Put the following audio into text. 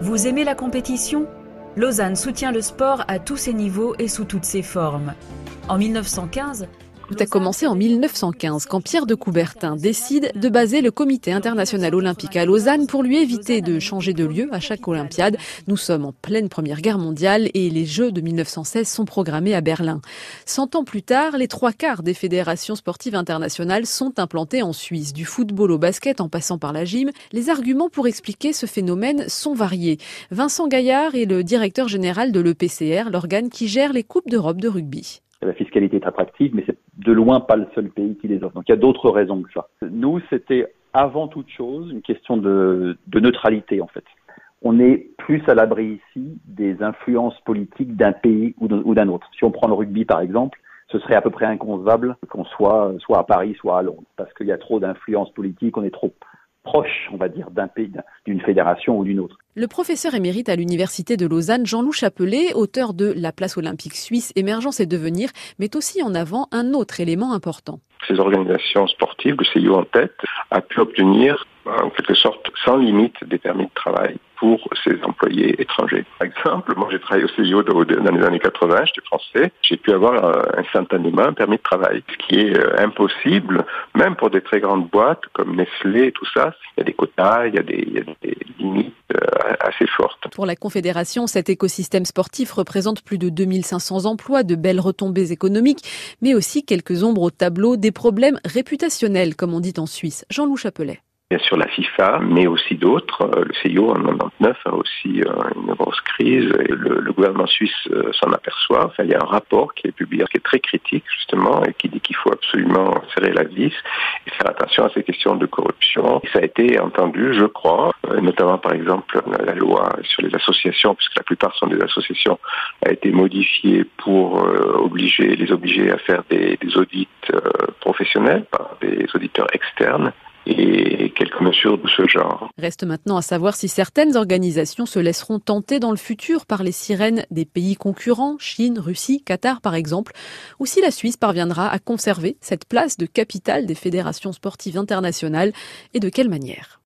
Vous aimez la compétition? Lausanne soutient le sport à tous ses niveaux et sous toutes ses formes. En 1915, tout a commencé en 1915 quand Pierre de Coubertin décide de baser le comité international olympique à Lausanne pour lui éviter de changer de lieu à chaque Olympiade. Nous sommes en pleine Première Guerre mondiale et les Jeux de 1916 sont programmés à Berlin. Cent ans plus tard, les trois quarts des fédérations sportives internationales sont implantées en Suisse. Du football au basket en passant par la gym, les arguments pour expliquer ce phénomène sont variés. Vincent Gaillard est le directeur général de l'EPCR, l'organe qui gère les Coupes d'Europe de rugby. La fiscalité est attractive, mais c'est de loin pas le seul pays qui les offre. Donc il y a d'autres raisons que ça. Nous, c'était avant toute chose une question de, neutralité en fait. On est plus à l'abri ici des influences politiques d'un pays ou d'un autre. Si on prend le rugby par exemple, ce serait à peu près inconcevable qu'on soit soit à Paris, soit à Londres, parce qu'il y a trop d'influences politiques, on est trop proche, on va dire, d'un pays, d'une fédération ou d'une autre. Le professeur émérite à l'Université de Lausanne, Jean-Loup Chapelet, auteur de La place olympique suisse, émergence et devenir, met aussi en avant un autre élément important. Ces organisations sportives, le CIO en tête, a pu obtenir en quelque sorte sans limite des permis de travail pour ces employés étrangers. Par exemple, moi j'ai travaillé au CIO dans les années 80, j'étais français, j'ai pu avoir euh, instantanément un permis de travail, ce qui est euh, impossible, même pour des très grandes boîtes comme Nestlé et tout ça. Il y a des quotas, il y a des, il y a des limites euh, fortes. Pour la Confédération, cet écosystème sportif représente plus de 2500 emplois, de belles retombées économiques, mais aussi quelques ombres au tableau, des problèmes réputationnels, comme on dit en Suisse. Jean-Loup Chapelet bien sûr la FIFA, mais aussi d'autres. Euh, le CIO en 99 a aussi euh, une grosse crise et le, gouvernement suisse euh, s'en aperçoit. Il y a un rapport qui est publié qui est très critique justement et qui dit qu'il faut absolument serrer la vis et faire attention à ces questions de corruption. Ça a été entendu, je crois, notamment par exemple la loi sur les associations, puisque la plupart sont des associations, a été modifiée pour obliger les obliger à faire des, des audits professionnels par des auditeurs externes et quelques mesures de ce genre. Reste maintenant à savoir si certaines organisations se laisseront tenter dans le futur par les sirènes des pays concurrents, Chine, Russie, Qatar par exemple, ou si la Suisse parviendra à conserver cette place de capitale des fédérations sportives internationales et de quelle manière?